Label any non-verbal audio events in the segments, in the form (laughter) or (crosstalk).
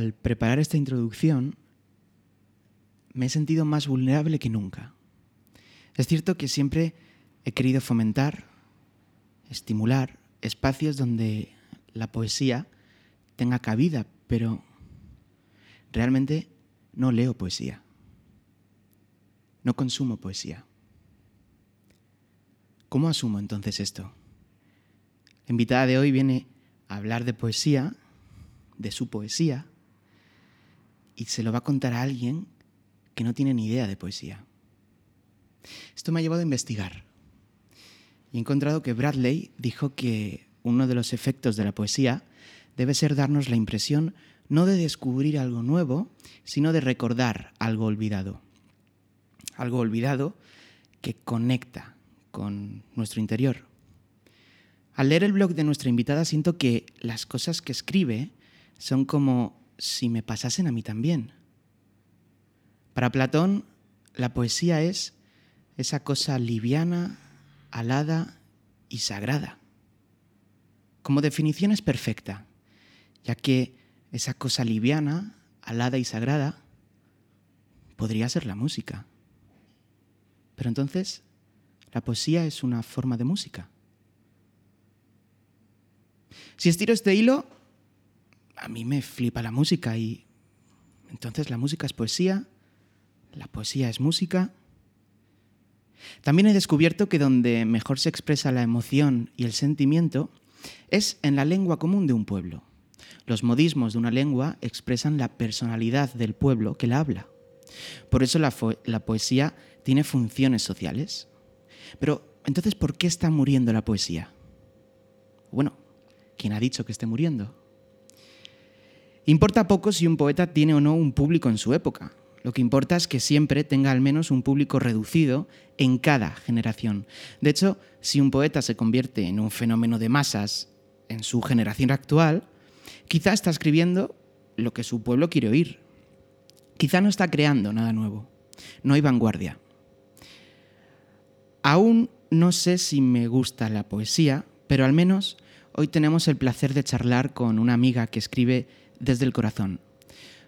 al preparar esta introducción me he sentido más vulnerable que nunca. Es cierto que siempre he querido fomentar, estimular espacios donde la poesía tenga cabida, pero realmente no leo poesía. No consumo poesía. ¿Cómo asumo entonces esto? La invitada de hoy viene a hablar de poesía, de su poesía, y se lo va a contar a alguien que no tiene ni idea de poesía. Esto me ha llevado a investigar y he encontrado que Bradley dijo que uno de los efectos de la poesía debe ser darnos la impresión no de descubrir algo nuevo, sino de recordar algo olvidado. Algo olvidado que conecta con nuestro interior. Al leer el blog de nuestra invitada siento que las cosas que escribe son como si me pasasen a mí también. Para Platón, la poesía es esa cosa liviana, alada y sagrada. Como definición es perfecta, ya que esa cosa liviana, alada y sagrada podría ser la música. Pero entonces, la poesía es una forma de música. Si estiro este hilo, a mí me flipa la música y entonces la música es poesía, la poesía es música. También he descubierto que donde mejor se expresa la emoción y el sentimiento es en la lengua común de un pueblo. Los modismos de una lengua expresan la personalidad del pueblo que la habla. Por eso la, poesía tiene funciones sociales. Pero entonces, ¿por qué está muriendo la poesía? Bueno, ¿quién ha dicho que esté muriendo? Importa poco si un poeta tiene o no un público en su época. Lo que importa es que siempre tenga al menos un público reducido en cada generación. De hecho, si un poeta se convierte en un fenómeno de masas en su generación actual, quizá está escribiendo lo que su pueblo quiere oír. Quizá no está creando nada nuevo. No hay vanguardia. Aún no sé si me gusta la poesía, pero al menos hoy tenemos el placer de charlar con una amiga que escribe desde el corazón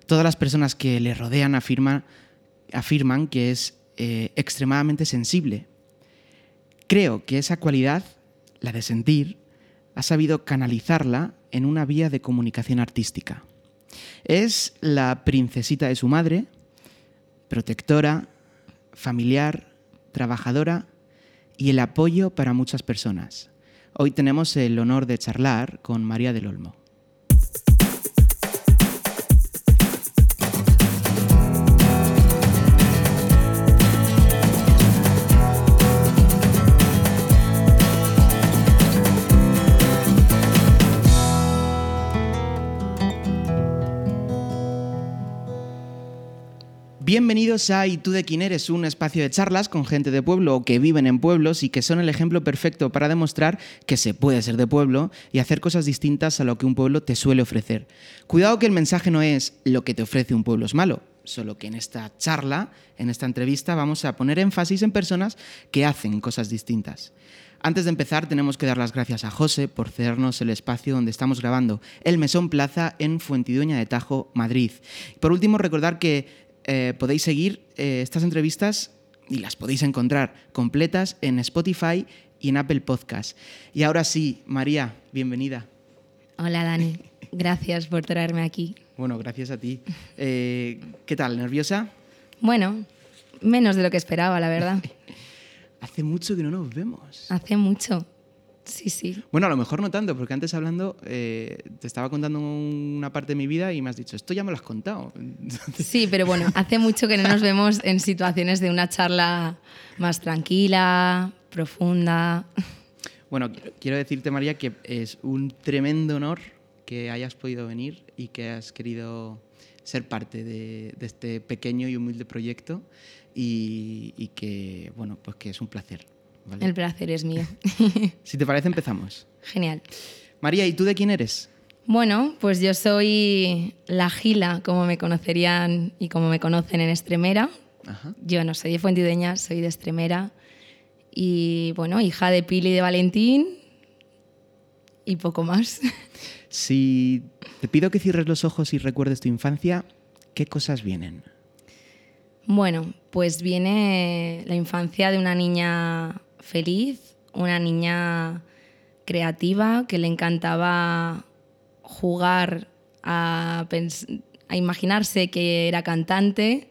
Todas las personas que le rodean afirman, que es eh, extremadamente sensible. Creo que esa cualidad, la de sentir, ha sabido canalizarla en una vía de comunicación artística. Es la princesita de su madre, protectora, familiar, trabajadora y el apoyo para muchas personas. Hoy tenemos el honor de charlar con María del Olmo. Bienvenidos a ¿Y tú de quién eres? Un espacio de charlas con gente de pueblo o que viven en pueblos y que son el ejemplo perfecto para demostrar que se puede ser de pueblo y hacer cosas distintas a lo que un pueblo te suele ofrecer. Cuidado que el mensaje no es lo que te ofrece un pueblo es malo, solo que en esta charla, en esta entrevista, vamos a poner énfasis en personas que hacen cosas distintas. Antes de empezar, tenemos que dar las gracias a José por cedernos el espacio donde estamos grabando, el Mesón Plaza en Fuentidueña de Tajo, Madrid. Por último, recordar que eh, podéis seguir eh, estas entrevistas y las podéis encontrar completas en Spotify y en Apple Podcast. Y ahora sí, María, bienvenida. Hola Dani, (laughs) gracias por traerme aquí. Bueno, gracias a ti. Eh, ¿Qué tal? ¿Nerviosa? Bueno, menos de lo que esperaba, la verdad. (laughs) Hace mucho que no nos vemos. Hace mucho. Sí, sí. Bueno, a lo mejor no tanto, porque antes hablando eh, te estaba contando una parte de mi vida y me has dicho, esto ya me lo has contado. (laughs) Sí, pero bueno, hace mucho que no nos vemos en situaciones de una charla más tranquila, profunda. Bueno, quiero decirte, María, que es un tremendo honor que hayas podido venir y que has querido ser parte de, este pequeño y humilde proyecto y, y que, bueno, pues que es un placer el placer es mío. (laughs) si te parece, empezamos. Genial. María, ¿y tú de quién eres? Bueno, pues yo soy la Gila, como me conocerían y como me conocen en Estremera. Yo no soy de Fuentideña, soy de Estremera. Y bueno, hija de Pili y de Valentín y poco más. (laughs) Si te pido que cierres los ojos y recuerdes tu infancia, ¿qué cosas vienen? Bueno, pues viene la infancia de una niña feliz, una niña creativa que le encantaba jugar a, a imaginarse que era cantante.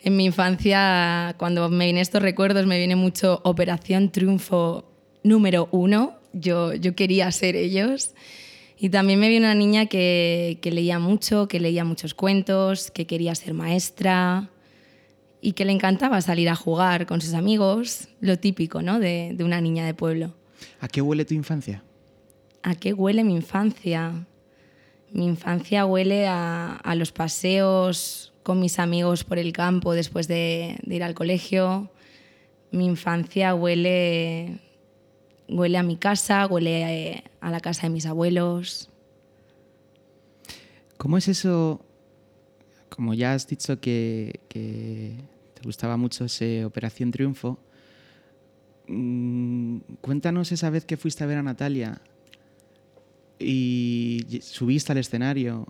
En mi infancia, cuando me vienen estos recuerdos, me viene mucho Operación Triunfo número uno. Yo, yo quería ser ellos. Y también me viene una niña que, que, leía mucho, que leía muchos cuentos, que quería ser maestra y que le encantaba salir a jugar con sus amigos, lo típico ¿no? de, de una niña de pueblo. ¿A qué huele tu infancia? ¿A qué huele mi infancia? Mi infancia huele a, a los paseos con mis amigos por el campo después de, de ir al colegio. Mi infancia huele huele a mi casa, huele eh, a la casa de mis abuelos. ¿Cómo es eso? Como ya has dicho que, que te gustaba mucho ese Operación Triunfo, mmm, cuéntanos esa vez que fuiste a ver a Natalia y subiste al escenario,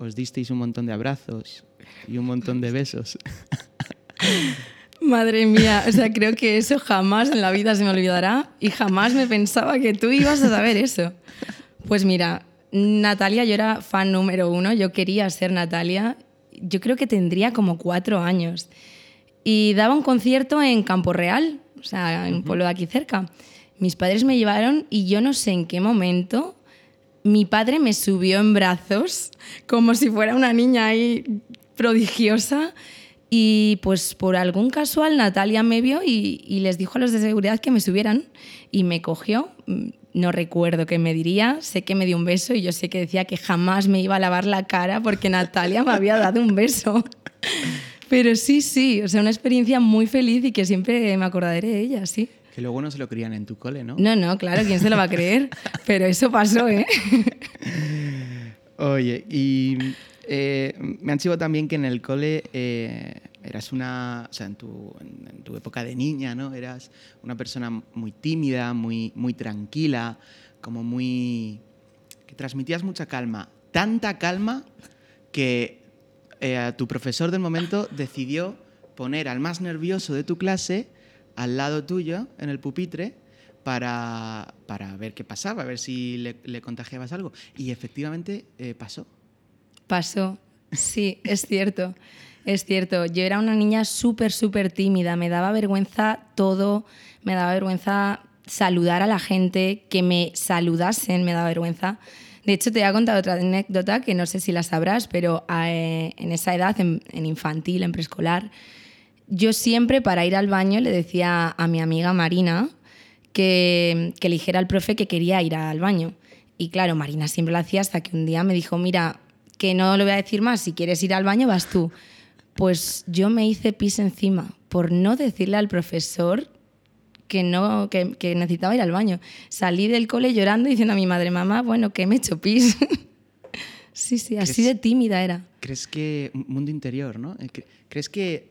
os disteis un montón de abrazos y un montón de besos. (laughs) Madre mía, o sea, creo que eso jamás en la vida se me olvidará y jamás me pensaba que tú ibas a saber eso. Pues mira, Natalia, yo era fan número uno, yo quería ser Natalia, yo creo que tendría como cuatro años. Y daba un concierto en Campo Real, o sea, en un pueblo de aquí cerca. Mis padres me llevaron y yo no sé en qué momento mi padre me subió en brazos como si fuera una niña ahí prodigiosa y pues por algún casual Natalia me vio y, y, les dijo a los de seguridad que me subieran y me cogió. No recuerdo qué me diría, sé que me dio un beso y yo sé que decía que jamás me iba a lavar la cara porque Natalia me había dado un beso. (laughs) Pero sí, sí, o sea, una experiencia muy feliz y que siempre me acordaré de ella, sí. Que luego no se lo creían en tu cole, ¿no? No, no, claro, ¿quién se lo va a creer? (laughs) Pero eso pasó, ¿eh? Oye, y eh, me han sido también que en el cole eh, eras una, o sea, en tu, en tu, época de niña, ¿no? Eras una persona muy tímida, muy, muy tranquila, como muy... que transmitías mucha calma. Tanta calma que eh, tu profesor del momento decidió poner al más nervioso de tu clase al lado tuyo, en el pupitre, para, para ver qué pasaba, a ver si le, contagiabas algo. Y efectivamente eh, pasó. Pasó, sí, es cierto. Es cierto, yo era una niña súper, súper tímida, me daba vergüenza todo, me daba vergüenza saludar a la gente, que me saludasen, me daba vergüenza. De hecho, te voy a contar otra anécdota que no sé si la sabrás, pero eh, en esa edad, en, infantil, en preescolar, yo siempre para ir al baño le decía a mi amiga Marina que, que le dijera al profe que quería ir al baño. Y claro, Marina siempre lo hacía hasta que un día me dijo, mira, que no lo voy a decir más, si quieres ir al baño vas tú. Pues yo me hice pis encima por no decirle al profesor que, no, que, que necesitaba ir al baño. Salí del cole llorando diciendo a mi madre, mamá, bueno, que me he hecho pis. (laughs) sí, sí, así de tímida era. ¿Crees que, mundo interior, ¿no? Eh, ¿Crees que,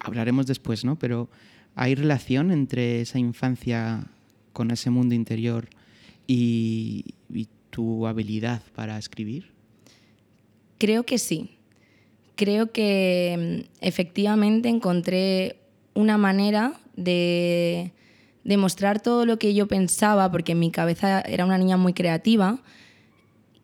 hablaremos después, ¿no? Pero hay relación entre esa infancia con ese mundo interior y, y tu habilidad para escribir? Creo que sí. Creo que mm, efectivamente encontré una manera de, de, mostrar todo lo que yo pensaba, porque en mi cabeza era una niña muy creativa,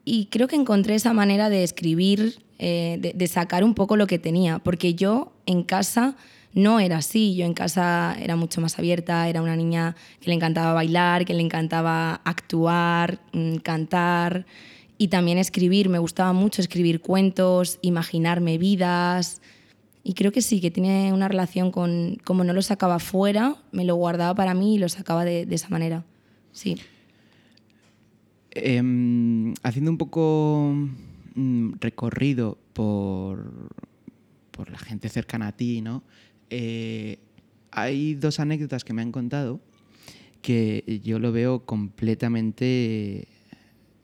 y creo que encontré esa manera de escribir, eh, de, de, sacar un poco lo que tenía, porque yo en casa no era así, yo en casa era mucho más abierta, era una niña que le encantaba bailar, que le encantaba actuar, mm, cantar y también escribir. Me gustaba mucho escribir cuentos, imaginarme vidas. Y creo que sí, que tiene una relación con, como no lo sacaba fuera, me lo guardaba para mí y lo sacaba de, esa manera. Sí. Eh, haciendo un poco mm, recorrido por, por, la gente cercana a ti, ¿no? Eh, hay dos anécdotas que me han contado que yo lo veo completamente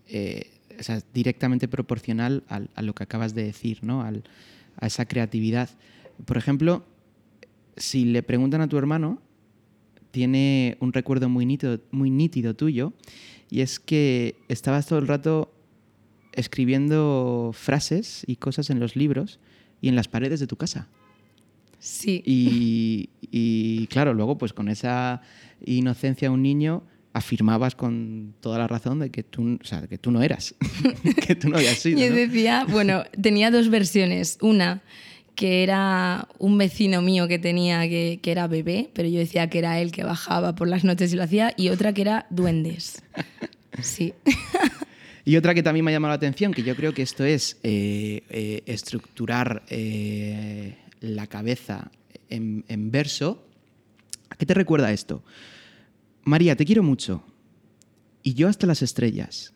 eh, o sea, directamente proporcional al, a lo que acabas de decir, ¿no? Al, a esa creatividad. Por ejemplo, si le preguntan a tu hermano, tiene un recuerdo muy nítido, muy nítido tuyo, y es que estabas todo el rato escribiendo frases y cosas en los libros y en las paredes de tu casa. Sí. Y, y, claro, luego pues con esa inocencia de un niño afirmabas con toda la razón de que tú, o sea, que tú no eras, (laughs) que tú no habías sido. (laughs) Yo ¿no? decía, bueno, tenía dos versiones. Una que era un vecino mío que tenía que, que, era bebé, pero yo decía que era él que bajaba por las noches y lo hacía, y otra que era duendes. (laughs) Sí. Y otra que también me ha llamado la atención, que yo creo que esto es eh, eh, estructurar eh, la cabeza en, en, verso. ¿A qué te recuerda esto? María, te quiero mucho. Y yo hasta las estrellas.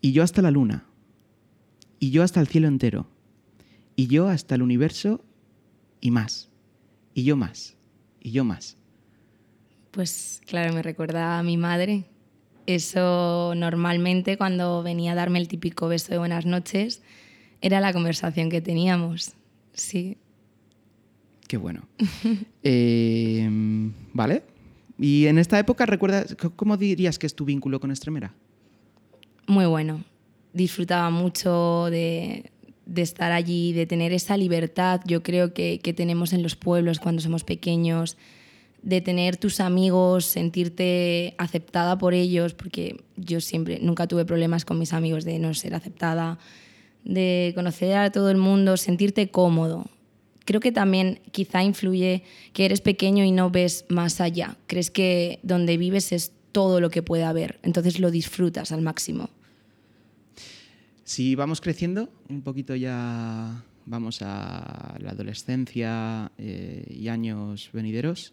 Y yo hasta la luna. Y yo hasta el cielo entero. Y yo hasta el universo y más. Y yo más. Y yo más. Pues claro, me recuerda a mi madre. Eso normalmente cuando venía a darme el típico beso de buenas noches era la conversación que teníamos. Sí. Qué bueno. (laughs) eh, vale. ¿Y en esta época recuerdas, cómo dirías que es tu vínculo con Extremera? Muy bueno. Disfrutaba mucho de, de estar allí, de tener esa libertad, yo creo que, que, tenemos en los pueblos cuando somos pequeños, de tener tus amigos, sentirte aceptada por ellos, porque yo siempre, nunca tuve problemas con mis amigos de no ser aceptada, de conocer a todo el mundo, sentirte cómodo. Creo que también quizá influye que eres pequeño y no ves más allá. Crees que donde vives es todo lo que puede haber, entonces lo disfrutas al máximo. Si vamos creciendo, un poquito ya vamos a la adolescencia eh, y años venideros,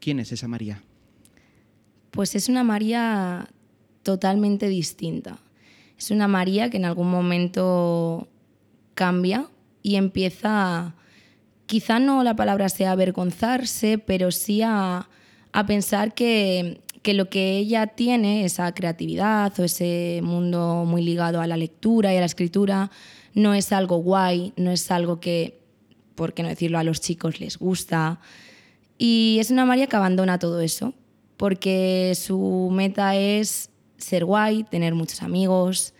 ¿quién es esa María? Pues es una María totalmente distinta. Es una María que en algún momento cambia y empieza, quizá no la palabra sea avergonzarse, pero sí a, a pensar que, que lo que ella tiene, esa creatividad o ese mundo muy ligado a la lectura y a la escritura, no es algo guay, no es algo que, por qué no decirlo, a los chicos les gusta. Y es una María que abandona todo eso, porque su meta es ser guay, tener muchos amigos,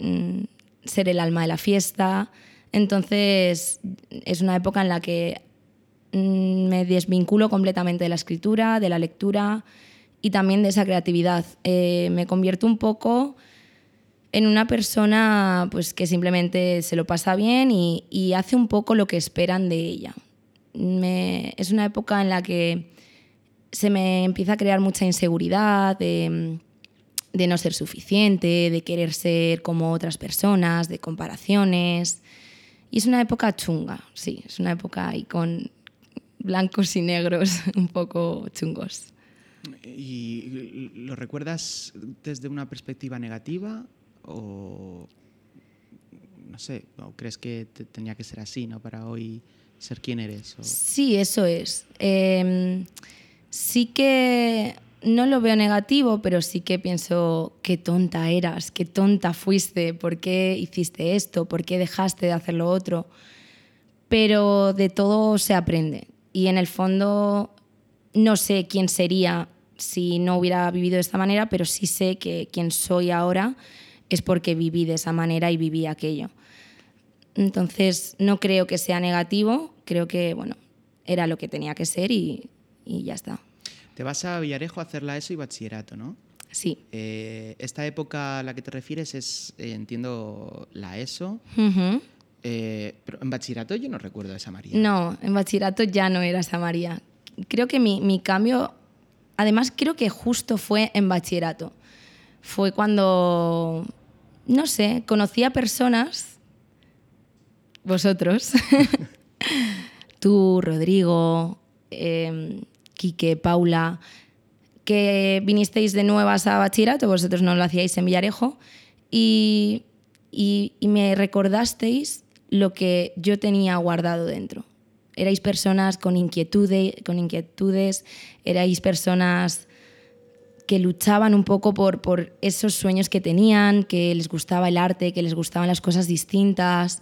mm, ser el alma de la fiesta. Entonces es una época en la que mm, me desvinculo completamente de la escritura, de la lectura y también de esa creatividad. Eh, me convierto un poco en una persona pues, que simplemente se lo pasa bien y, y hace un poco lo que esperan de ella. Es una época en la que se me empieza a crear mucha inseguridad de, de, no ser suficiente, de querer ser como otras personas, de comparaciones. Y es una época chunga, sí, es una época ahí con blancos y negros (laughs) un poco chungos. ¿Y lo recuerdas desde una perspectiva negativa o no sé, o crees que te tenía que ser así, ¿no? Para hoy ser quien eres. O... Sí, eso es. Eh, sí que no lo veo negativo, pero sí que pienso qué tonta eras, qué tonta fuiste, por qué hiciste esto, por qué dejaste de hacer lo otro. Pero de todo se aprende. Y en el fondo no sé quién sería si no hubiera vivido de esta manera, pero sí sé que quien soy ahora es porque viví de esa manera y viví aquello. Entonces, no creo que sea negativo, creo que, bueno, era lo que tenía que ser y, y ya está. Te vas a Villarejo a hacer la ESO y bachillerato, ¿no? Sí. Eh, esta época a la que te refieres es, eh, entiendo, la ESO. Uh -huh. eh, pero en bachillerato yo no recuerdo a esa María. No, en bachillerato ya no era esa María. Creo que mi, mi cambio, además creo que justo fue en bachillerato. Fue cuando, no sé, conocí a personas, vosotros, (laughs) tú, Rodrigo, eh, Quique, Paula, que vinisteis de nuevas a bachillerato, vosotros no lo hacíais en Villarejo, y, y, me recordasteis lo que yo tenía guardado dentro. Erais personas con, inquietude, con inquietudes, erais personas que luchaban un poco por, por esos sueños que tenían, que les gustaba el arte, que les gustaban las cosas distintas,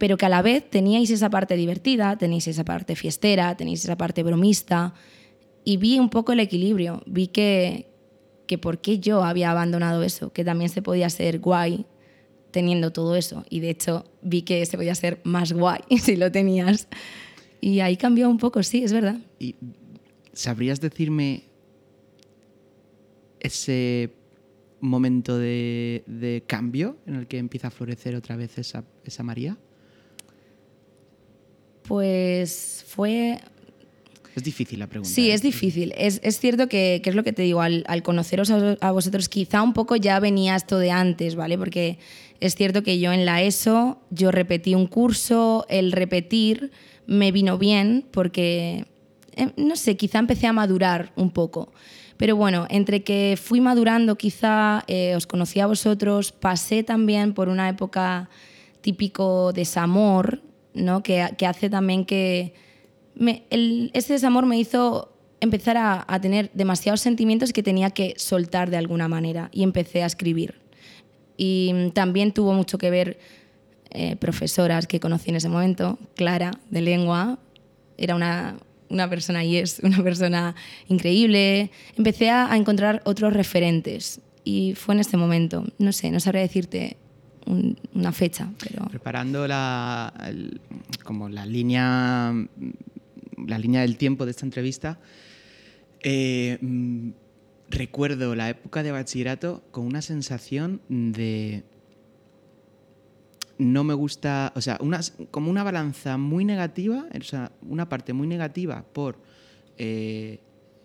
pero que a la vez teníais esa parte divertida, tenéis esa parte fiestera, tenéis esa parte bromista, y vi un poco el equilibrio, vi que, que por qué yo había abandonado eso, que también se podía ser guay teniendo todo eso. Y de hecho vi que se podía ser más guay (laughs) si lo tenías. Y ahí cambió un poco, sí, es verdad. ¿Y sabrías decirme ese momento de, cambio en el que empieza a florecer otra vez esa María? Pues fue Es difícil la pregunta. Sí, ¿eh? es difícil. Es, es cierto que, que es lo que te digo, al, al conoceros a, a vosotros, quizá un poco ya venía esto de antes, ¿vale? Porque es cierto que yo en la ESO, yo repetí un curso, el repetir me vino bien porque, eh, no sé, quizá empecé a madurar un poco. Pero bueno, entre que fui madurando, quizá eh, os conocí a vosotros, pasé también por una época típico desamor, ¿no? que, hace también que me- ese desamor me hizo empezar a, tener demasiados sentimientos que tenía que soltar de alguna manera y empecé a escribir. Y también tuvo mucho que ver eh, profesoras que conocí en ese momento, Clara, de lengua, era una, una persona y es una persona increíble. Empecé a, a encontrar otros referentes y fue en este momento. No sé, no sabría decirte un- una fecha, pero... Preparando la, el- como la línea, la línea del tiempo de esta entrevista, eh, mm, recuerdo la época de bachillerato con una sensación de no me gusta, o sea, una, como una balanza muy negativa, o sea, una parte muy negativa por... eh,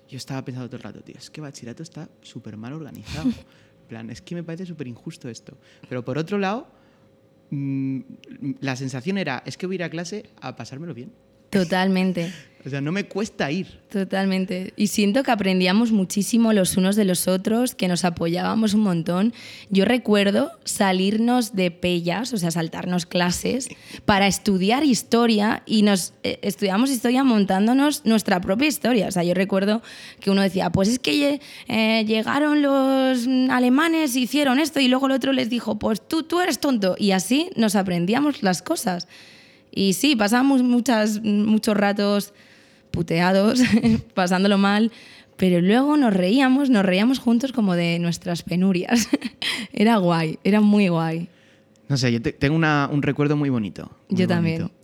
yo estaba pensando todo el rato, tío, es que bachillerato está súper mal organizado. (laughs) Plan, es que me parece súper injusto esto. Pero por otro lado, mm, la sensación era, es que voy a ir a clase a pasármelo bien. Totalmente. O sea, no me cuesta ir. Totalmente. Y siento que aprendíamos muchísimo los unos de los otros, que nos apoyábamos un montón. Yo recuerdo salirnos de pellas, o sea, saltarnos clases, para estudiar historia y nos eh, estudiamos historia montándonos nuestra propia historia. O sea, yo recuerdo que uno decía, pues es que eh, llegaron los alemanes, hicieron esto y luego el otro les dijo, pues tú, tú eres tonto. Y así nos aprendíamos las cosas. Y sí, pasábamos muchas, muchos ratos puteados, (laughs) pasándolo mal, pero luego nos reíamos, nos reíamos juntos como de nuestras penurias. (laughs) era guay, era muy guay. No sé, yo te- tengo una- un recuerdo muy bonito. muy Yo también. bonito.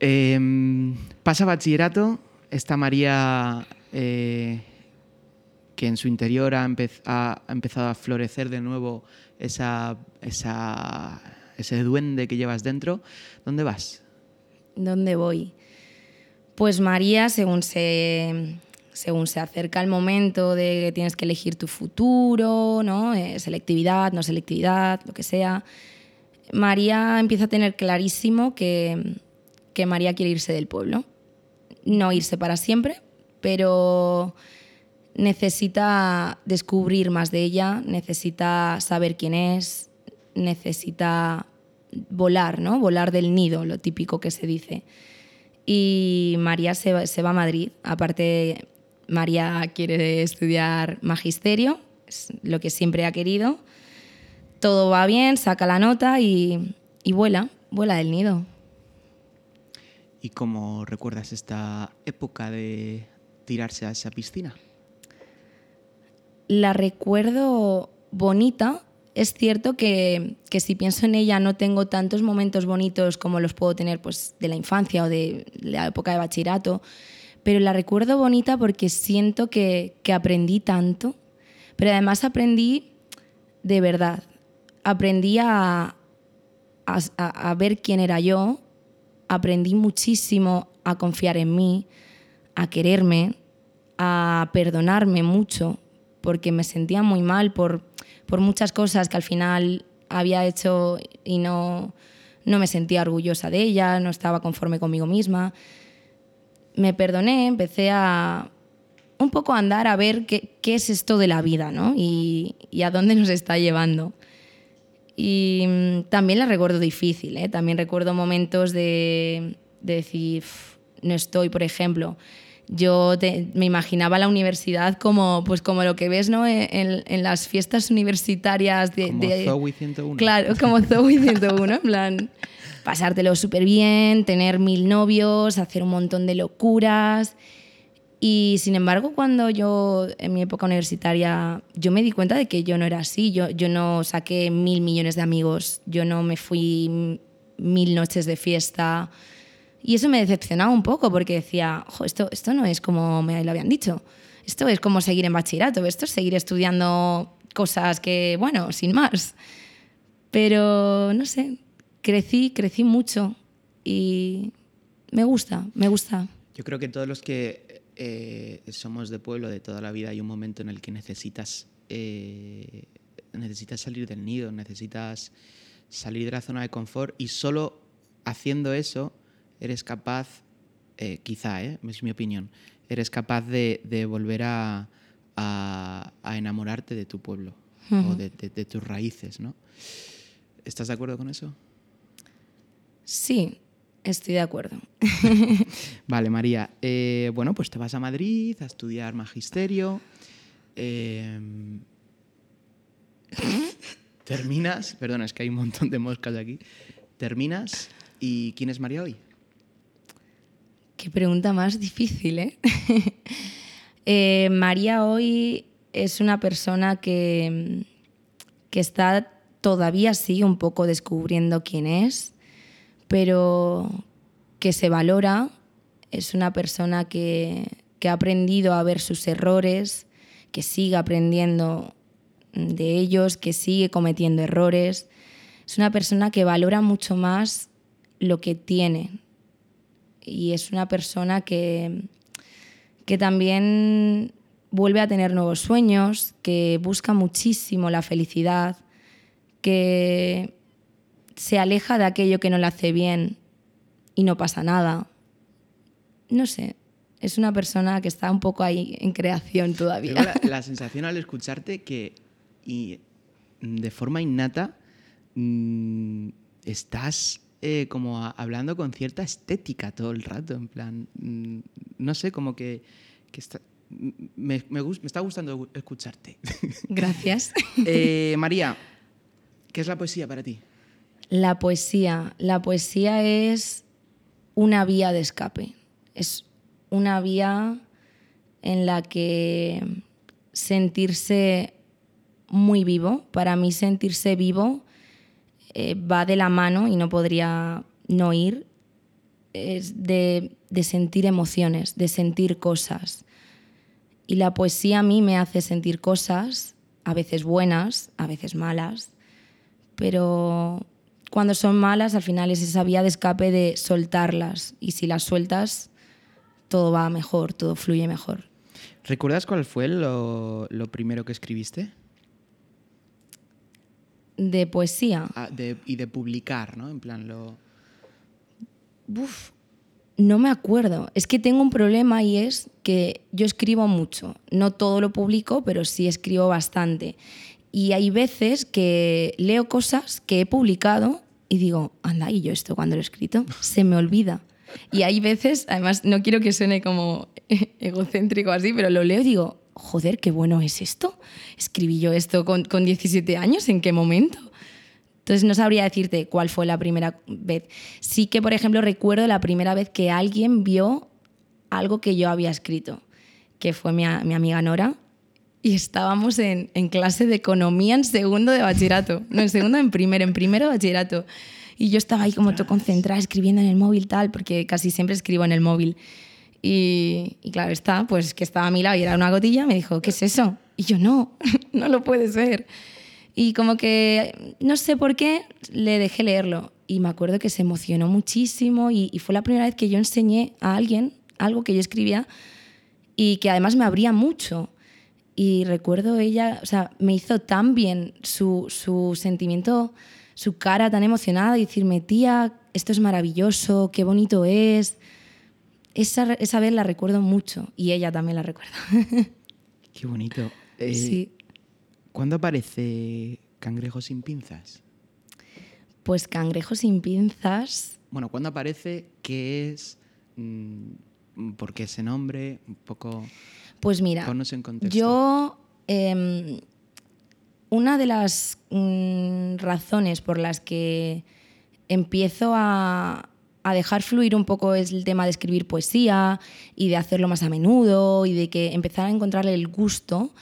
Eh, pasa bachillerato, está María eh, que en su interior ha- ha empezado a florecer de nuevo esa, esa- ese duende que llevas dentro. ¿Dónde vas? ¿Dónde voy? Pues María, según se, según se acerca el momento de que tienes que elegir tu futuro, ¿no? Eh, selectividad, no selectividad, lo que sea, María empieza a tener clarísimo que, que María quiere irse del pueblo. No irse para siempre, pero necesita descubrir más de ella, necesita saber quién es, necesita volar, ¿no? Volar del nido, lo típico que se dice. Y María se va, se va a Madrid. Aparte, María quiere estudiar magisterio, es lo que siempre ha querido. Todo va bien, saca la nota y, y vuela, vuela del nido. ¿Y cómo recuerdas esta época de tirarse a esa piscina? La recuerdo bonita. Es cierto que, que si pienso en ella no tengo tantos momentos bonitos como los puedo tener pues, de la infancia o de la época de bachillerato, pero la recuerdo bonita porque siento que, que aprendí tanto, pero además aprendí de verdad. Aprendí a, a, a- ver quién era yo, aprendí muchísimo a confiar en mí, a quererme, a perdonarme mucho, porque me sentía muy mal por, por muchas cosas que al final había hecho y no, no me sentía orgullosa de ella, no estaba conforme conmigo misma. Me perdoné, empecé a un poco a andar a ver qué, qué es esto de la vida ¿no? y, a dónde nos está llevando. Y mm, también la recuerdo difícil, ¿eh? también recuerdo momentos de, de decir, "Uf, no estoy, por ejemplo, yo te- me imaginaba la universidad como, pues como lo que ves ¿no? en, en las fiestas universitarias de... Como de- Zoe 101. Claro, como Zoe 101, en plan, pasártelo súper bien, tener mil novios, hacer un montón de locuras. Y sin embargo, cuando yo, en mi época universitaria, yo me di cuenta de que yo no era así. Yo, yo no saqué mil millones de amigos, yo no me fui mil noches de fiesta. Y eso me decepcionaba un poco porque decía, esto, esto no es como me lo habían dicho. Esto es como seguir en bachillerato, esto es seguir estudiando cosas que, bueno, sin más. Pero, no sé, crecí, crecí mucho y me gusta, me gusta. Yo creo que todos los que eh, somos de pueblo de toda la vida hay un momento en el que necesitas, eh, necesitas salir del nido, necesitas salir de la zona de confort y solo haciendo eso eres capaz, eh, quizá, es mi opinión, eres capaz de, volver a, enamorarte de tu pueblo o de, de, tus raíces, ¿no? ¿Estás de acuerdo con eso? Sí, estoy de acuerdo. (laughs) vale, María. Eh, bueno, pues te vas a Madrid a estudiar magisterio. Em, terminas, perdona, es que hay un montón de moscas aquí. Terminas y ¿quién es María hoy? Qué pregunta más difícil, ¿eh? (laughs) eh María hoy es una persona que, que está todavía sigue un poco descubriendo quién es, pero que se valora, es una persona que, ha aprendido a ver sus errores, que sigue aprendiendo de ellos, que sigue cometiendo errores. Es una persona que valora mucho más lo que tiene. Y es una persona que, que también vuelve a tener nuevos sueños, que busca muchísimo la felicidad, que se aleja de aquello que no le hace bien y no pasa nada. No sé, es una persona que está un poco ahí en creación todavía. (laughs) la, sensación al escucharte que y de forma innata mm, estás eh, como hablando con cierta estética todo el rato, en plan, mm, no sé, como que, me, me, está gustando escucharte. (laughs) Gracias. (laughs) Eh, María, ¿Qué es la poesía para ti? La poesía. La poesía es una vía de escape. Es una vía en la que sentirse muy vivo, para mí sentirse vivo eh, va de la mano y no podría no ir, es de, de sentir emociones, de sentir cosas. Y la poesía a mí me hace sentir cosas, a veces buenas, a veces malas, pero cuando son malas al final es esa vía de escape de soltarlas y si las sueltas todo va mejor, todo fluye mejor. ¿Recuerdas cuál fue lo, primero que escribiste? De poesía. Ah, y de publicar, ¿no? En plan, lo... Uf, no me acuerdo. Es que tengo un problema y es que yo escribo mucho. No todo lo publico, pero sí escribo bastante. Y hay veces que leo cosas que he publicado y digo, anda, ¿y yo esto cuando lo he escrito? (laughs) Se me olvida. Y hay veces, además, no quiero que suene como (laughs) egocéntrico así, pero lo leo y digo, joder, qué bueno es esto. Escribí yo esto con, con 17 años, ¿en qué momento? Entonces no sabría decirte cuál fue la primera vez. Sí que, por ejemplo, recuerdo la primera vez que alguien vio algo que yo había escrito, que fue mi, mi amiga Nora, y estábamos en, en, clase de economía en segundo de bachillerato. No, en segundo, en primero, en primero de bachillerato. Y yo estaba ahí como todo concentrada escribiendo en el móvil tal, porque casi siempre escribo en el móvil. Y, claro, está, pues que estaba a mi lado y era una gotilla, me dijo, ¿qué es eso? Y yo, no, (laughs) no lo puede ser. Y como que, no sé por qué, le dejé leerlo. Y me acuerdo que se emocionó muchísimo y, y fue la primera vez que yo enseñé a alguien algo que yo escribía y que además me abría mucho. Y recuerdo ella, o sea, me hizo tan bien su, su sentimiento, su cara tan emocionada, y decirme, tía, esto es maravilloso, qué bonito es. Esa, esa vez la recuerdo mucho y ella también la recuerda. (laughs) Qué bonito. Eh, sí. ¿Cuándo aparece Cangrejo sin pinzas? Pues Cangrejo sin pinzas. Bueno, ¿cuándo aparece? ¿Qué es? Mm, ¿Por qué ese nombre? Un poco. Pues mira, yo em, una de las mm, razones por las que empiezo a, a dejar fluir un poco el tema de escribir poesía y de hacerlo más a menudo y de que empezar a encontrarle el gusto,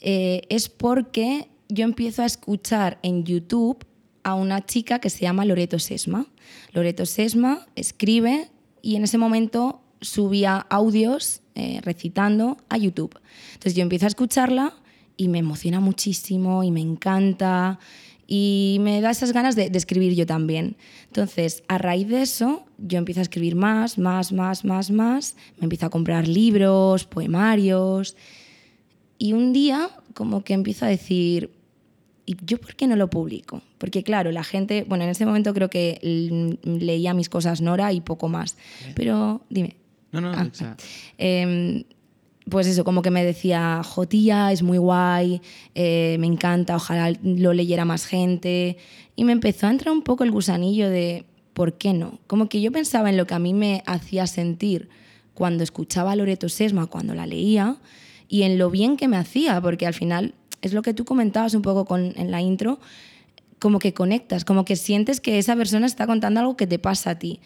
eh, es porque yo empiezo a escuchar en YouTube a una chica que se llama Loreto Sesma. Loreto Sesma escribe y en ese momento subía audios eh, recitando a YouTube. Entonces yo empiezo a escucharla y me emociona muchísimo y me encanta y me da esas ganas de, escribir yo también. Entonces, a raíz de eso, yo empiezo a escribir más, más, más, más, más. Me empiezo a comprar libros, poemarios. Y un día, como que empiezo a decir, ¿y yo por qué no lo publico? Porque claro, la gente, bueno, en ese momento creo que leía mis cosas Nora y poco más. Pero dime. No, no, ah, eh, (laughs) pues eso, como que me decía, Jotía, es muy guay, eh, me encanta, ojalá lo leyera más gente. Y me empezó a entrar un poco el gusanillo de, ¿por qué no? Como que yo pensaba en lo que a mí me hacía sentir cuando escuchaba a Loreto Sesma, cuando la leía, y en lo bien que me hacía, porque al final es lo que tú comentabas un poco en la intro, como que conectas, como que sientes que esa persona está contando algo que te pasa a ti.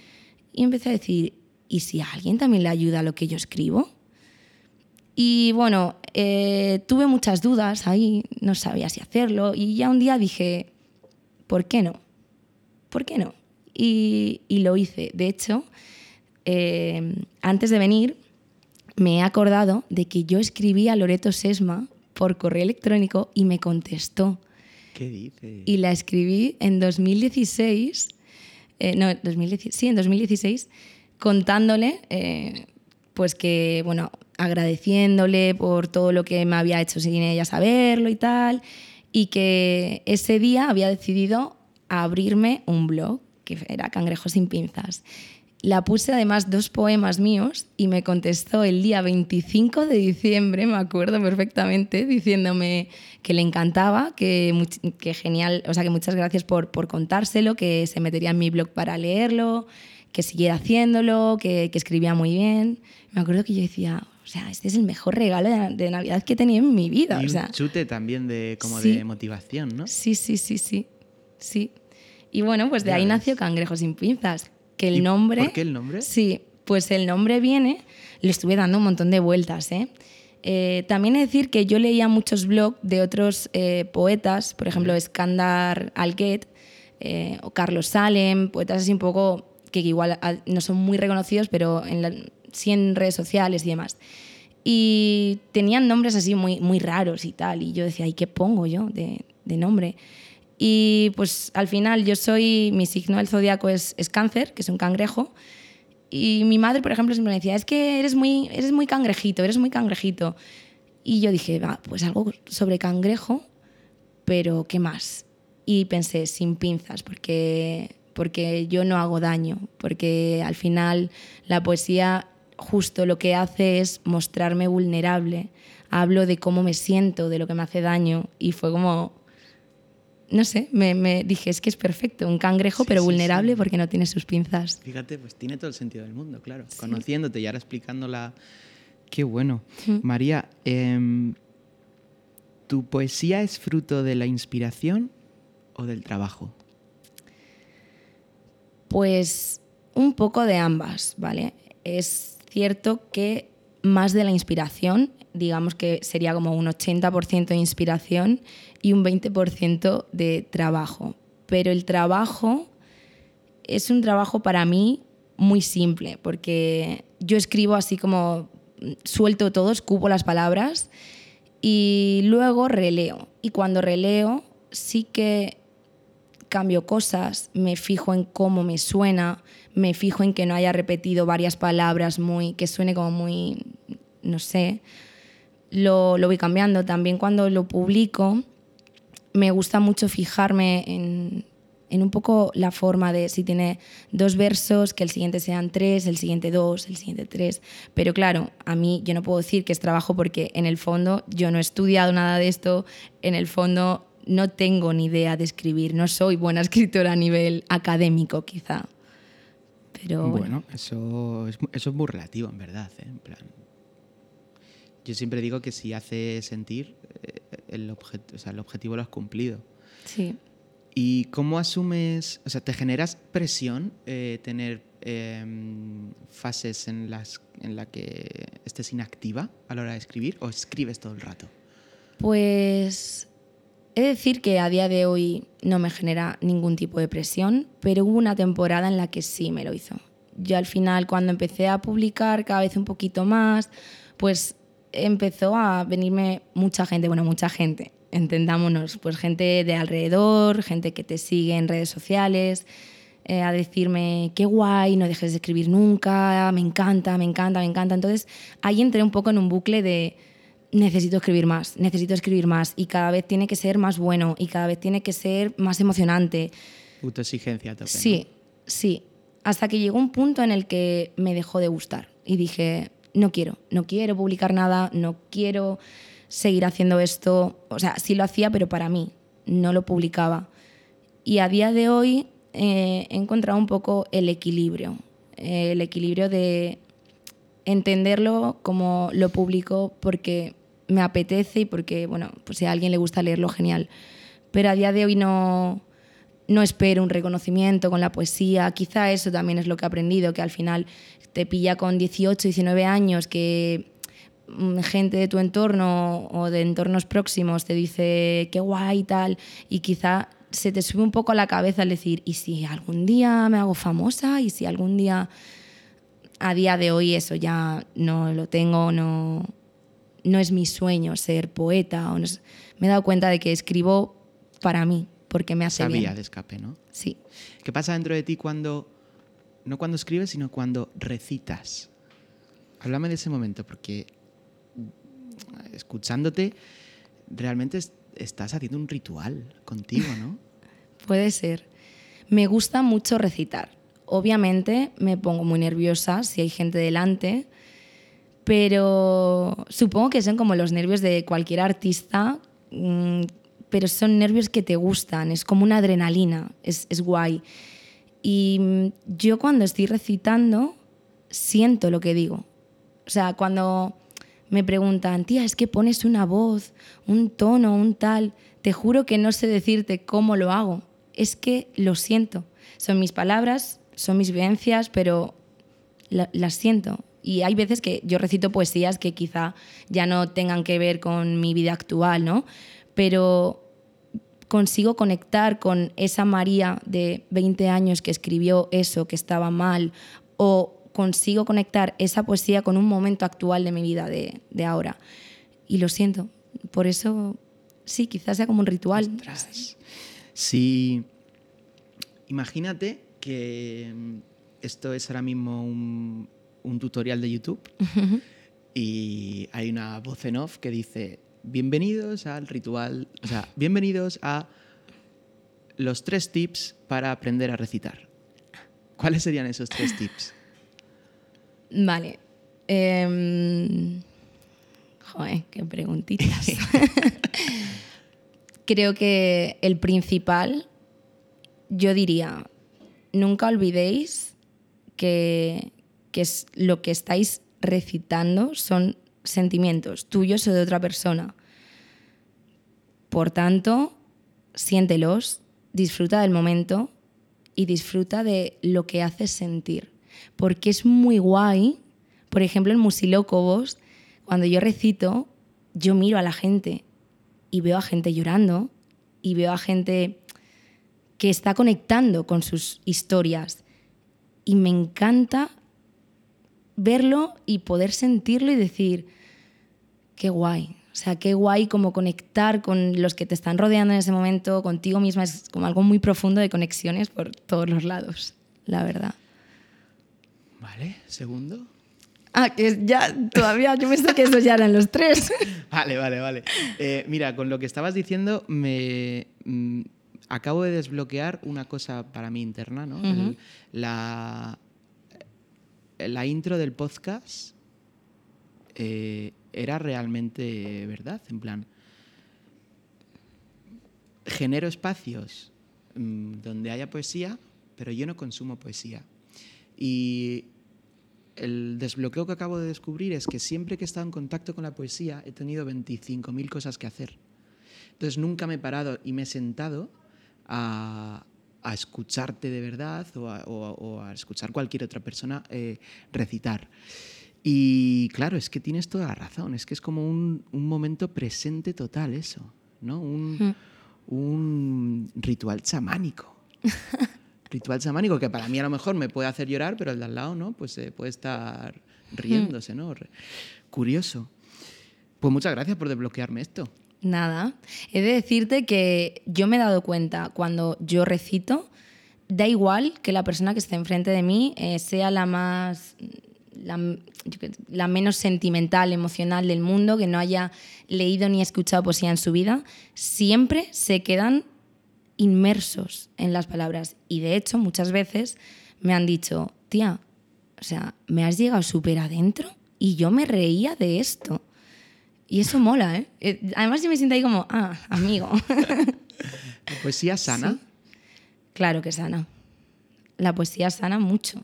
Y empecé a decir, ¿y si a alguien también le ayuda lo que yo escribo? Y bueno, eh, tuve muchas dudas ahí, no sabía si hacerlo y ya un día dije, ¿por qué no? ¿Por qué no? Y, lo hice. De hecho, eh, antes de venir, me he acordado de que yo escribí a Loreto Sesma por correo electrónico y me contestó. ¿Qué dices? Y la escribí en 2016, eh, no, 2016, sí, en 2016, contándole pues que, bueno, agradeciéndole por todo lo que me había hecho sin ella saberlo y tal, y que ese día había decidido abrirme un blog, que era Cangrejo sin pinzas. La puse además dos poemas míos y me contestó el día 25 de diciembre, me acuerdo perfectamente, diciéndome que le encantaba, que, que genial, o sea, que muchas gracias por, por contárselo, que se metería en mi blog para leerlo, que siguiera haciéndolo, que, que escribía muy bien. Me acuerdo que yo decía, sea, este es el mejor regalo de, Navidad que he tenido en mi vida. Y un chute también de, como de motivación, ¿no? Sí, sí, sí, sí. sí. Y bueno, pues de ahí nació Cangrejo sin pinzas. Que el nombre. ¿Por qué el nombre? Sí, pues el nombre viene. Le estuve dando un montón de vueltas, ¿eh? eh también he decir que yo leía muchos blogs de otros eh, poetas, por ejemplo, Skandar Alget eh, o Carlos Salem, poetas así un poco que igual no son muy reconocidos, pero en la, sí en redes sociales y demás. Y tenían nombres así muy, muy raros y tal. Y yo decía, ¿y qué pongo yo de, de nombre? Y pues al final yo soy, mi signo del zodiaco es, es, cáncer, que es un cangrejo. Y mi madre, por ejemplo, siempre me decía, es que eres muy, eres muy cangrejito, eres muy cangrejito. Y yo dije, va, pues algo sobre cangrejo, pero ¿qué más? Y pensé, sin pinzas, porque, porque yo no hago daño, porque al final la poesía justo lo que hace es mostrarme vulnerable. Hablo de cómo me siento, de lo que me hace daño y fue como, no sé, me, dije, es que es perfecto, un cangrejo pero vulnerable porque no tiene sus pinzas. Fíjate, pues tiene todo el sentido del mundo, claro. Conociéndote y ahora explicándola, qué bueno. María, em, ¿tu poesía es fruto de la inspiración o del trabajo? Pues un poco de ambas, ¿vale? Es cierto que más de la inspiración, digamos que sería como un 80% de inspiración y un 20% de trabajo. Pero el trabajo es un trabajo para mí muy simple, porque yo escribo así como suelto todo, escupo las palabras y luego releo. Y cuando releo sí que cambio cosas, me fijo en cómo me suena, me fijo en que no haya repetido varias palabras muy, que suene como muy, no sé, lo, lo voy cambiando. También cuando lo publico, me gusta mucho fijarme en, en un poco la forma de si tiene dos versos, que el siguiente sean tres, el siguiente dos, el siguiente tres. Pero claro, a mí yo no puedo decir que es trabajo porque en el fondo yo no he estudiado nada de esto, en el fondo no tengo ni idea de escribir, no soy buena (laughs) escritora a nivel académico quizá. Pero bueno, Eso, es, eso es muy relativo, en verdad. ¿eh? En plan, yo siempre digo que si hace sentir, eh, el, o sea, el objetivo lo has cumplido. Sí. ¿Y cómo asumes, o sea, te generas presión eh, tener em, fases en las en la que estés inactiva a la hora de escribir o escribes todo el rato? Pues he de decir que a día de hoy no me genera ningún tipo de presión, pero hubo una temporada en la que sí me lo hizo. Yo al final cuando empecé a publicar cada vez un poquito más, pues empezó a venirme mucha gente, bueno, mucha gente, entendámonos, pues gente de alrededor, gente que te sigue en redes sociales, eh, a decirme, qué guay, no dejes de escribir nunca, me encanta, me encanta, me encanta. Entonces ahí entré un poco en un bucle de, necesito escribir más, necesito escribir más y cada vez tiene que ser más bueno y cada vez tiene que ser más emocionante. Autoexigencia tope, Sí, sí. Hasta que llegó un punto en el que me dejó de gustar y dije, no quiero, no quiero publicar nada, no quiero seguir haciendo esto. O sea, sí lo hacía, pero para mí, no lo publicaba. Y a día de hoy eh, he encontrado un poco el equilibrio, eh, el equilibrio de entenderlo como lo publico porque me apetece y porque, bueno, pues si a alguien le gusta leerlo, genial. Pero a día de hoy no, no espero un reconocimiento con la poesía. Quizá eso también es lo que he aprendido, que al final te pilla con 18, 19 años, que mm, gente de tu entorno o de entornos próximos te dice qué guay y tal, y quizá se te sube un poco a la cabeza el decir, ¿y si algún día me hago famosa? ¿Y si algún día... A día de hoy eso ya no lo tengo, no, no es mi sueño ser poeta. O no es- me he dado cuenta de que escribo para mí, porque me hace Esa vía de escape, ¿no? Sí. ¿Qué pasa dentro de ti cuando, no cuando escribes, sino cuando recitas? Háblame de ese momento, porque escuchándote, realmente es- estás haciendo un ritual contigo, ¿no? (laughs) Puede ser. Me gusta mucho recitar. Obviamente me pongo muy nerviosa si hay gente delante, pero supongo que son como los nervios de cualquier artista, mm, pero son nervios que te gustan, es como una adrenalina, es, es guay. Y mm, yo cuando estoy recitando siento lo que digo. O sea, cuando me preguntan, tía, es que pones una voz, un tono, un tal, te juro que no sé decirte cómo lo hago, es que lo siento. Son mis palabras, son mis vivencias, pero la- las siento. Y hay veces que yo recito poesías que quizá ya no tengan que ver con mi vida actual, ¿no? Pero consigo conectar con esa María de 20 años que escribió eso, que estaba mal, o consigo conectar esa poesía con un momento actual de mi vida de, ahora. Y lo siento. Por eso, sí, quizás sea como un ritual. Si imagínate que mm, esto es ahora mismo un, un tutorial de YouTube y hay una voz en off que dice bienvenidos al ritual, o sea, (laughs) bienvenidos a los tres tips para aprender a recitar. ¿Cuáles serían esos tres tips? Vale. Em, joder, qué preguntitas. (laughs) Creo que el principal, yo diría, nunca olvidéis que, que es lo que estáis recitando son sentimientos tuyos o de otra persona. Por tanto, siéntelos, disfruta del momento y disfruta de lo que haces sentir. Porque es muy guay, por ejemplo, en Musilócobos, cuando yo recito, yo miro a la gente y veo a gente llorando y veo a gente que está conectando con sus historias. Y me encanta verlo y poder sentirlo y decir, qué guay. O sea, qué guay como conectar con los que te están rodeando en ese momento, contigo misma. Es como algo muy profundo de conexiones por todos los lados, la verdad. ¿Vale? Segundo. Ah, que ya todavía, yo pensé que esos ya eran los tres. (laughs) Vale, vale, vale. Eh, mira, con lo que estabas diciendo, me mm, acabo de desbloquear una cosa para mí interna, ¿no? El- la, la intro del podcast eh, era realmente verdad, en plan. Genero espacios mm, donde haya poesía, pero yo no consumo poesía. Y el desbloqueo que acabo de descubrir es que siempre que he estado en contacto con la poesía he tenido 25.000 cosas que hacer. Entonces nunca me he parado y me he sentado a, a escucharte de verdad o a, o a- o a escuchar cualquier otra persona eh, recitar. Y claro, es que tienes toda la razón, es que es como un, un momento presente total eso, ¿no? Un, un ritual chamánico. (laughs) ritual chamánico que para mí a lo mejor me puede hacer llorar, pero el de al lado, ¿no? Pues eh, puede estar riéndose, ¿no? Curioso. Pues muchas gracias por desbloquearme esto. Nada. He de decirte que yo me he dado cuenta cuando yo recito, da igual que la persona que esté enfrente de mí eh, sea la más. La, la menos sentimental, emocional del mundo, que no haya leído ni escuchado poesía en su vida, siempre se quedan inmersos en las palabras. Y de hecho, muchas veces me han dicho, tía, o sea, me has llegado súper adentro y yo me reía de esto. Y eso mola, ¿eh? Eh, Además, yo me siento ahí como, ah, amigo. La (laughs) poesía sana. claro que sana. La poesía sana mucho.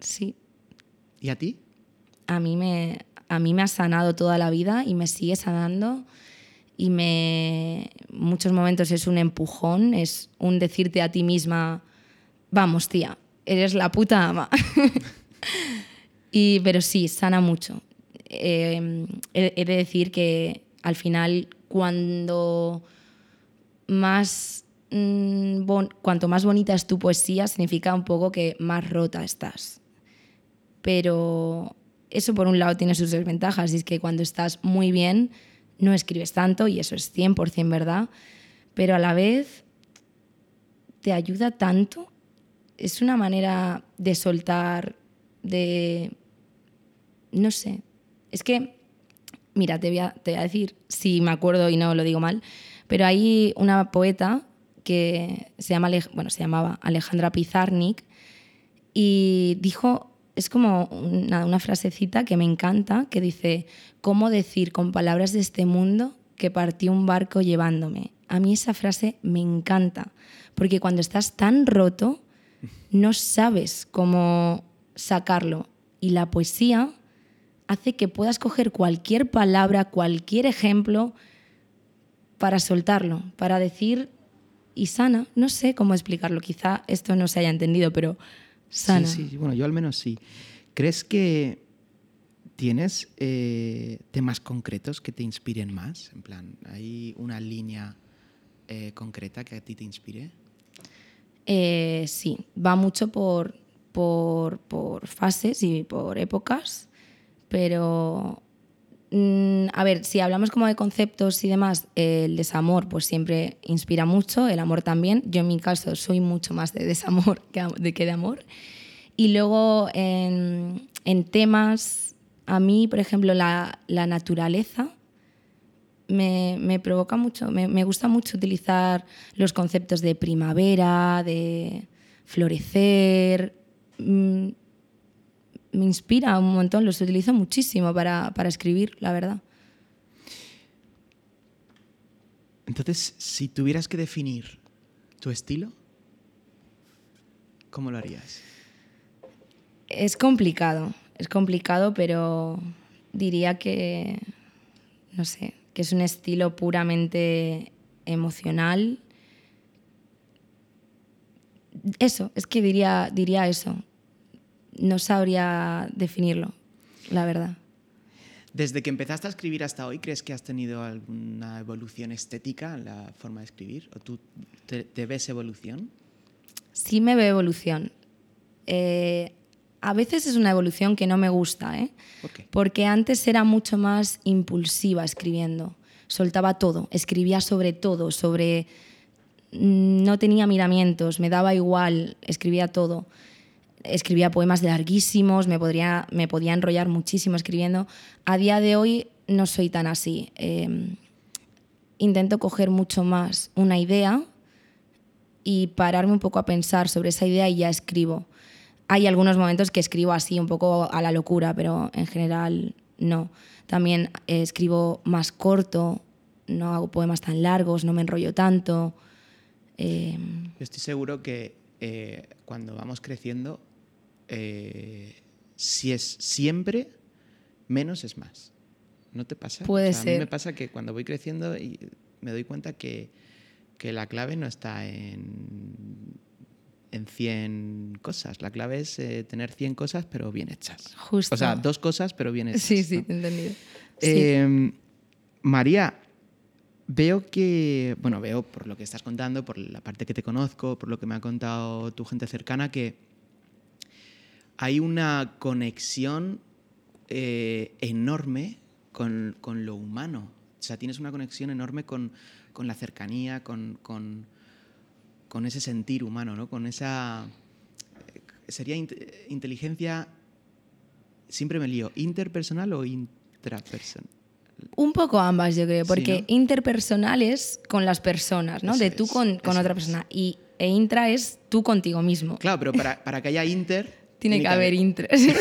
Sí. ¿Y a ti? A mí, me, a mí me ha sanado toda la vida y me sigue sanando. Y me. Muchos momentos es un empujón, es un decirte a ti misma, vamos, tía, eres la puta ama. (laughs) y, pero sí, sana mucho. Eh, he, de decir que al final, cuando más. mm, cuanto más bonita es tu poesía, significa un poco que más rota estás. Pero eso por un lado tiene sus desventajas, y es que cuando estás muy bien no escribes tanto, y eso es 100% verdad, pero a la vez te ayuda tanto, es una manera de soltar, de... no sé, es que, mira, te voy a, te a decir, si me acuerdo y no lo digo mal, pero hay una poeta que se, llama, bueno, se llamaba Alejandra Pizarnik, y dijo, es como una, una frasecita que me encanta, que dice, ¿cómo decir con palabras de este mundo que partió un barco llevándome? A mí esa frase me encanta, porque cuando estás tan roto, no sabes cómo sacarlo. Y la poesía hace que puedas coger cualquier palabra, cualquier ejemplo, para soltarlo, para decir, y sana, no sé cómo explicarlo, quizá esto no se haya entendido, pero sana. Sí, sí, bueno, yo al menos sí. ¿Crees que tienes eh, temas concretos que te inspiren más? En plan, ¿hay una línea eh, concreta que a ti te inspire? Eh, sí, va mucho por, por, por fases y por épocas, pero mm, a ver, si hablamos como de conceptos y demás, eh, el desamor pues siempre inspira mucho, el amor también. Yo en mi caso soy mucho más de desamor (laughs) que de, que de amor. Y luego en, en temas, a mí, por ejemplo, la, la naturaleza me, me provoca mucho, me, me gusta mucho utilizar los conceptos de primavera, de florecer. Me inspira un montón, los utilizo muchísimo para, para escribir, la verdad. Entonces, si tuvieras que definir tu estilo, ¿cómo lo harías? Es complicado, es complicado, pero diría que, no sé, que es un estilo puramente emocional. Eso, es que diría, diría eso. No sabría definirlo, la verdad. Desde que empezaste a escribir hasta hoy, ¿crees que has tenido alguna evolución estética en la forma de escribir? ¿O tú te, te ves evolución? Sí me veo evolución. Eh, a veces es una evolución que no me gusta, ¿eh? ¿Por qué? Porque antes era mucho más impulsiva escribiendo. Soltaba todo, escribía sobre todo, sobre... mm, No tenía miramientos, me daba igual, escribía todo. Escribía poemas larguísimos, me, podría, me podía enrollar muchísimo escribiendo. A día de hoy no soy tan así. Eh, intento coger mucho más una idea y pararme un poco a pensar sobre esa idea y ya escribo. Hay algunos momentos que escribo así, un poco a la locura, pero en general no. También eh, escribo más corto, no hago poemas tan largos, no me enrollo tanto. Eh, Yo estoy seguro que eh, cuando vamos creciendo, eh, si es siempre, menos es más. ¿No te pasa? Puede O sea, A mí ser. me pasa que cuando voy creciendo y me doy cuenta que, que la clave no está en, en 100 cosas. La clave es eh, tener 100 cosas, pero bien hechas. Justo. O sea, dos cosas, pero bien hechas. Sí, sí, ¿no? entendido. Sí. Eh, María, veo que, bueno, veo por lo que estás contando, por la parte que te conozco, por lo que me ha contado tu gente cercana, que hay una conexión eh, enorme con, con lo humano. O sea, tienes una conexión enorme con, con la cercanía, con, con- con ese sentir humano, ¿no? Con esa... eh, Sería int- inteligencia... Siempre me lío. ¿Interpersonal o intrapersonal? Un poco ambas, yo creo, Sí, porque ¿no? interpersonal es con las personas, ¿no? Eso de tú es, con, con otra es. persona. Y, e intra es tú contigo mismo. Claro, pero para, para que haya inter... Tiene que haber intra. (laughs) sí.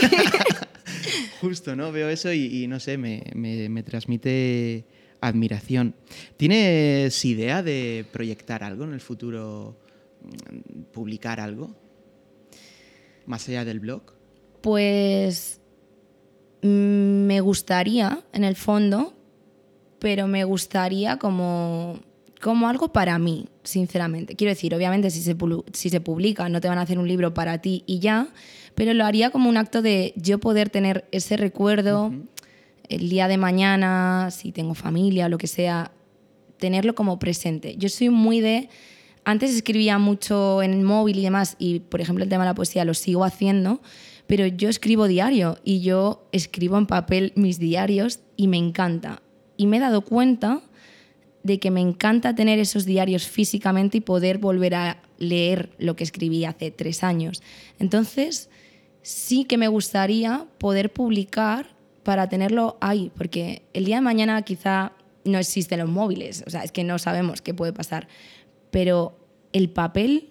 (laughs) Justo, ¿no? Veo eso y, y no sé, me, me- me transmite admiración. ¿Tienes idea de proyectar algo en el futuro? mm, ¿Publicar algo? Más allá del blog. Pues mm, me gustaría, en el fondo, pero me gustaría como, como algo para mí, sinceramente. Quiero decir, obviamente si se, si se publica no te van a hacer un libro para ti y ya, pero lo haría como un acto de yo poder tener ese recuerdo el día de mañana, si tengo familia o lo que sea, tenerlo como presente. Yo soy muy de... Antes escribía mucho en el móvil y demás, y por ejemplo el tema de la poesía lo sigo haciendo, pero yo escribo diario y yo escribo en papel mis diarios y me encanta. Y me he dado cuenta de que me encanta tener esos diarios físicamente y poder volver a leer lo que escribí hace tres años. Entonces, sí que me gustaría poder publicar para tenerlo ahí, porque el día de mañana quizá no existen los móviles, o sea, es que no sabemos qué puede pasar, pero el papel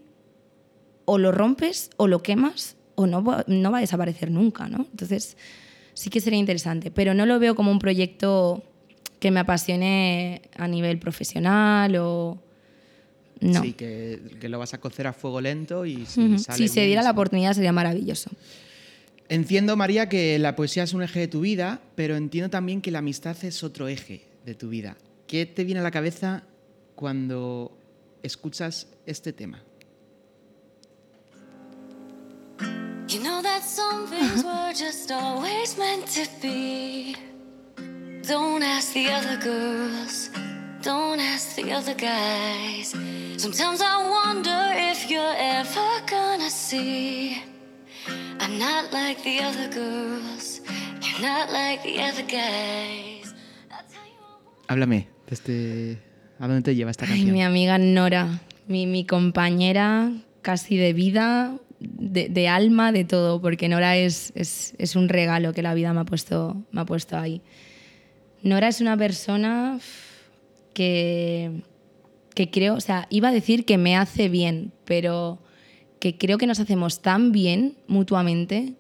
o lo rompes o lo quemas o no no va a desaparecer nunca, ¿no? Entonces, sí que sería interesante, pero no lo veo como un proyecto que me apasione a nivel profesional o... No. Sí, que, que lo vas a cocer a fuego lento y si sale Si se diera la oportunidad sería maravilloso. Entiendo, María, que la poesía es un eje de tu vida, pero entiendo también que la amistad es otro eje de tu vida. ¿Qué te viene a la cabeza cuando escuchas este tema? You know that some things were just always meant to be. Don't ask the other girls, don't ask the other guys. Sometimes I wonder if you're ever gonna see. I'm not like the other girls, you're not like the other guys. Háblame, desde... ¿a dónde te lleva esta Ay, canción? mi amiga Nora, mi, mi compañera casi de vida, de, de alma, de todo, porque Nora es, es, es un regalo que la vida me ha puesto, me ha puesto ahí. Nora es una persona que, que creo, o sea, iba a decir que me hace bien, pero que creo que nos hacemos tan bien mutuamente.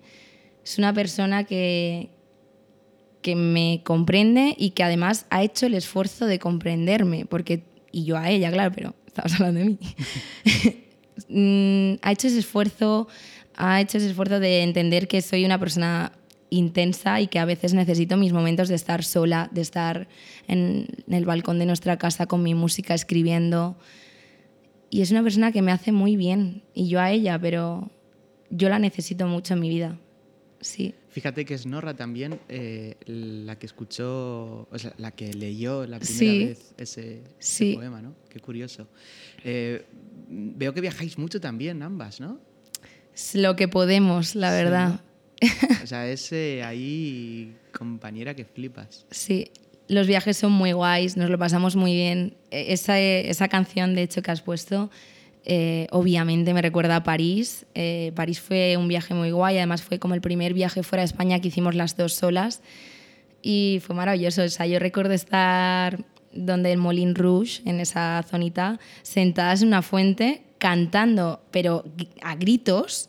Es una persona que, que me comprende y que además ha hecho el esfuerzo de comprenderme, porque, y yo a ella, claro, pero estamos hablando de mí. (laughs) Mm, ha hecho ese esfuerzo, ha hecho ese esfuerzo de entender que soy una persona intensa y que a veces necesito mis momentos de estar sola, de estar en, el balcón de nuestra casa con mi música escribiendo. Y es una persona que me hace muy bien, y yo a ella, pero yo la necesito mucho en mi vida. Sí. Fíjate que es Norra también eh, la que escuchó, o sea, la que leyó la primera Sí. vez ese, poema, ¿no? Qué curioso. Eh, veo que viajáis mucho también, ambas, ¿no? Es lo que podemos, la Sí, verdad. O sea, es eh, ahí compañera que flipas. Sí, los viajes son muy guays, nos lo pasamos muy bien. E- Esa, esa canción, de hecho, que has puesto, eh, obviamente me recuerda a París. Eh, París fue un viaje muy guay, además fue como el primer viaje fuera de España que hicimos las dos solas y fue maravilloso. O sea, yo recuerdo estar donde el Molin Rouge, en esa zonita, sentadas en una fuente cantando, pero a gritos.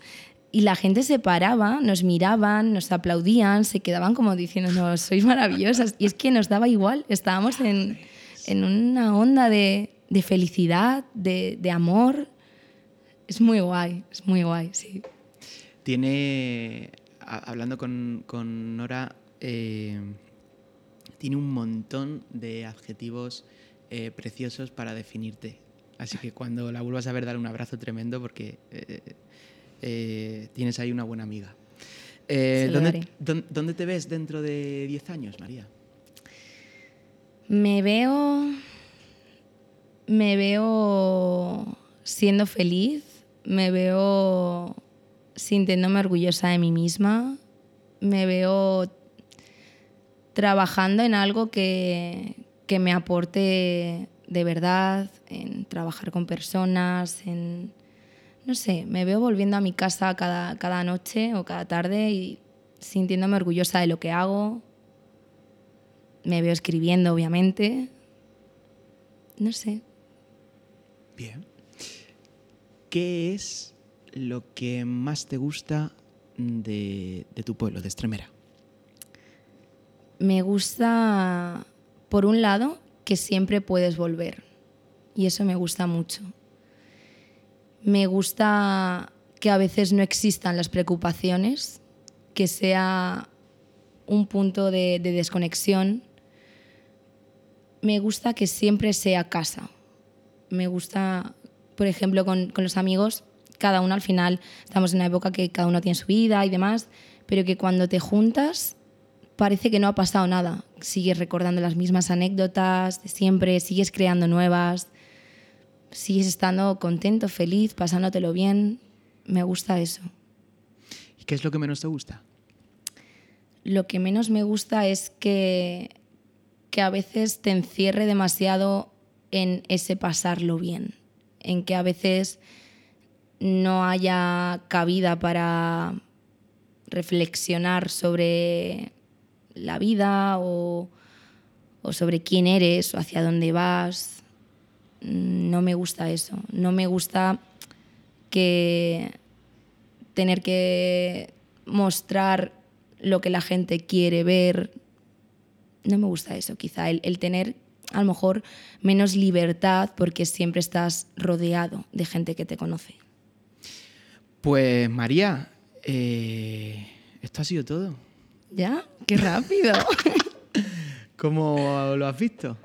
Y la gente se paraba, nos miraban, nos aplaudían, se quedaban como diciéndonos, sois maravillosas. Y es que nos daba igual, estábamos en, en una onda de, de felicidad, de, de amor. Es muy guay, es muy guay, sí. Tiene, hablando con, con Nora, eh, tiene un montón de adjetivos eh, preciosos para definirte. Así que cuando la vuelvas a ver, dale un abrazo tremendo porque eh, eh, tienes ahí una buena amiga. Eh, Se lo ¿dónde, daré. dónde- dónde te ves dentro de 10 años, María? Me veo. Me veo siendo feliz. Me veo sintiéndome orgullosa de mí misma. Me veo trabajando en algo que, que me aporte de verdad, en trabajar con personas, en. No sé, me veo volviendo a mi casa cada, cada noche o cada tarde y sintiéndome orgullosa de lo que hago, me veo escribiendo, obviamente. No sé. Bien. ¿Qué es lo que más te gusta de, de tu pueblo, de Extremera? Me gusta, por un lado, que siempre puedes volver. Y eso me gusta mucho. Me gusta que a veces no existan las preocupaciones, que sea un punto de, de desconexión. Me gusta que siempre sea casa. Me gusta, por ejemplo, con, con los amigos, cada uno al final, estamos en una época que cada uno tiene su vida y demás, pero que cuando te juntas parece que no ha pasado nada. Sigues recordando las mismas anécdotas de siempre, sigues creando nuevas, sigues estando contento, feliz, pasándotelo bien. Me gusta eso. ¿Y qué es lo que menos te gusta? Lo que menos me gusta es que, que a veces te encierre demasiado en ese pasarlo bien, en que a veces no haya cabida para reflexionar sobre la vida o, o sobre quién eres o hacia dónde vas. No me gusta eso. No me gusta que tener que mostrar lo que la gente quiere ver. No me gusta eso, quizá el, el tener a lo mejor menos libertad porque siempre estás rodeado de gente que te conoce. Pues María, eh, esto ha sido todo. ¿Ya? ¡Qué rápido! (laughs) ¿Cómo lo has visto?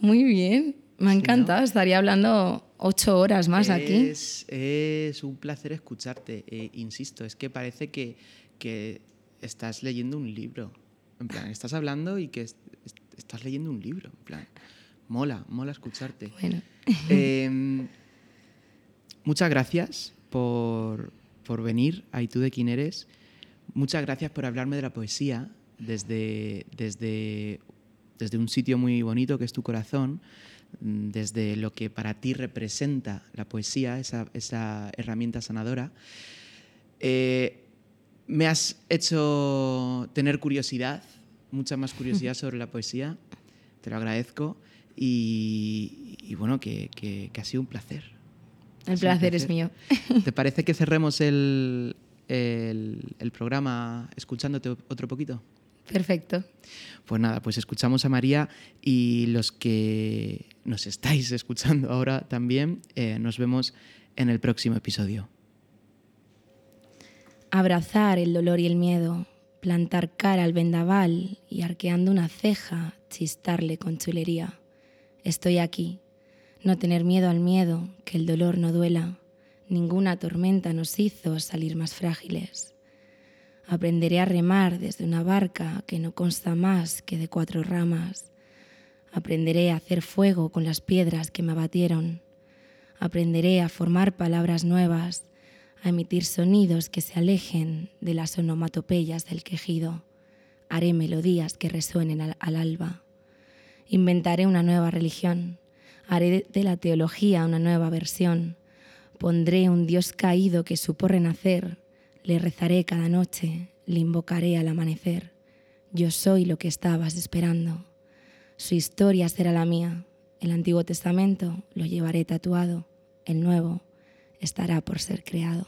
Muy bien, me ha encantado. Estaría hablando ocho horas más aquí. Es, es un placer escucharte. eh, insisto, es que parece que, que estás leyendo un libro. En plan, estás hablando y que es- es- estás leyendo un libro. En plan, mola, mola escucharte. Bueno, (laughs) Eh, muchas gracias por, por venir a ¿Y tú de quién eres? Muchas gracias por hablarme de la poesía desde, desde, desde un sitio muy bonito que es tu corazón, desde lo que para ti representa la poesía, esa, esa herramienta sanadora. Eh, me has hecho tener curiosidad, mucha más curiosidad (laughs) sobre la poesía, te lo agradezco y, y bueno, que, que- que ha sido un placer. el placer es mío. (laughs) ¿Te parece que cerremos el, el- el programa escuchándote otro poquito? Perfecto. Pues nada, pues escuchamos a María y los que nos estáis escuchando ahora también, eh, nos vemos en el próximo episodio. Abrazar el dolor y el miedo, plantar cara al vendaval y arqueando una ceja, chistarle con chulería. Estoy aquí, no tener miedo al miedo, que el dolor no duela. Ninguna tormenta nos hizo salir más frágiles. Aprenderé a remar desde una barca que no consta más que de cuatro ramas. Aprenderé a hacer fuego con las piedras que me abatieron. Aprenderé a formar palabras nuevas, a emitir sonidos que se alejen de las onomatopeyas del quejido. Haré melodías que resuenen al, al alba. Inventaré una nueva religión. Haré de- de la teología una nueva versión. Pondré un Dios caído que supo renacer. Le rezaré cada noche, le invocaré al amanecer. Yo soy lo que estabas esperando. Su historia será la mía. El Antiguo Testamento lo llevaré tatuado. El Nuevo estará por ser creado.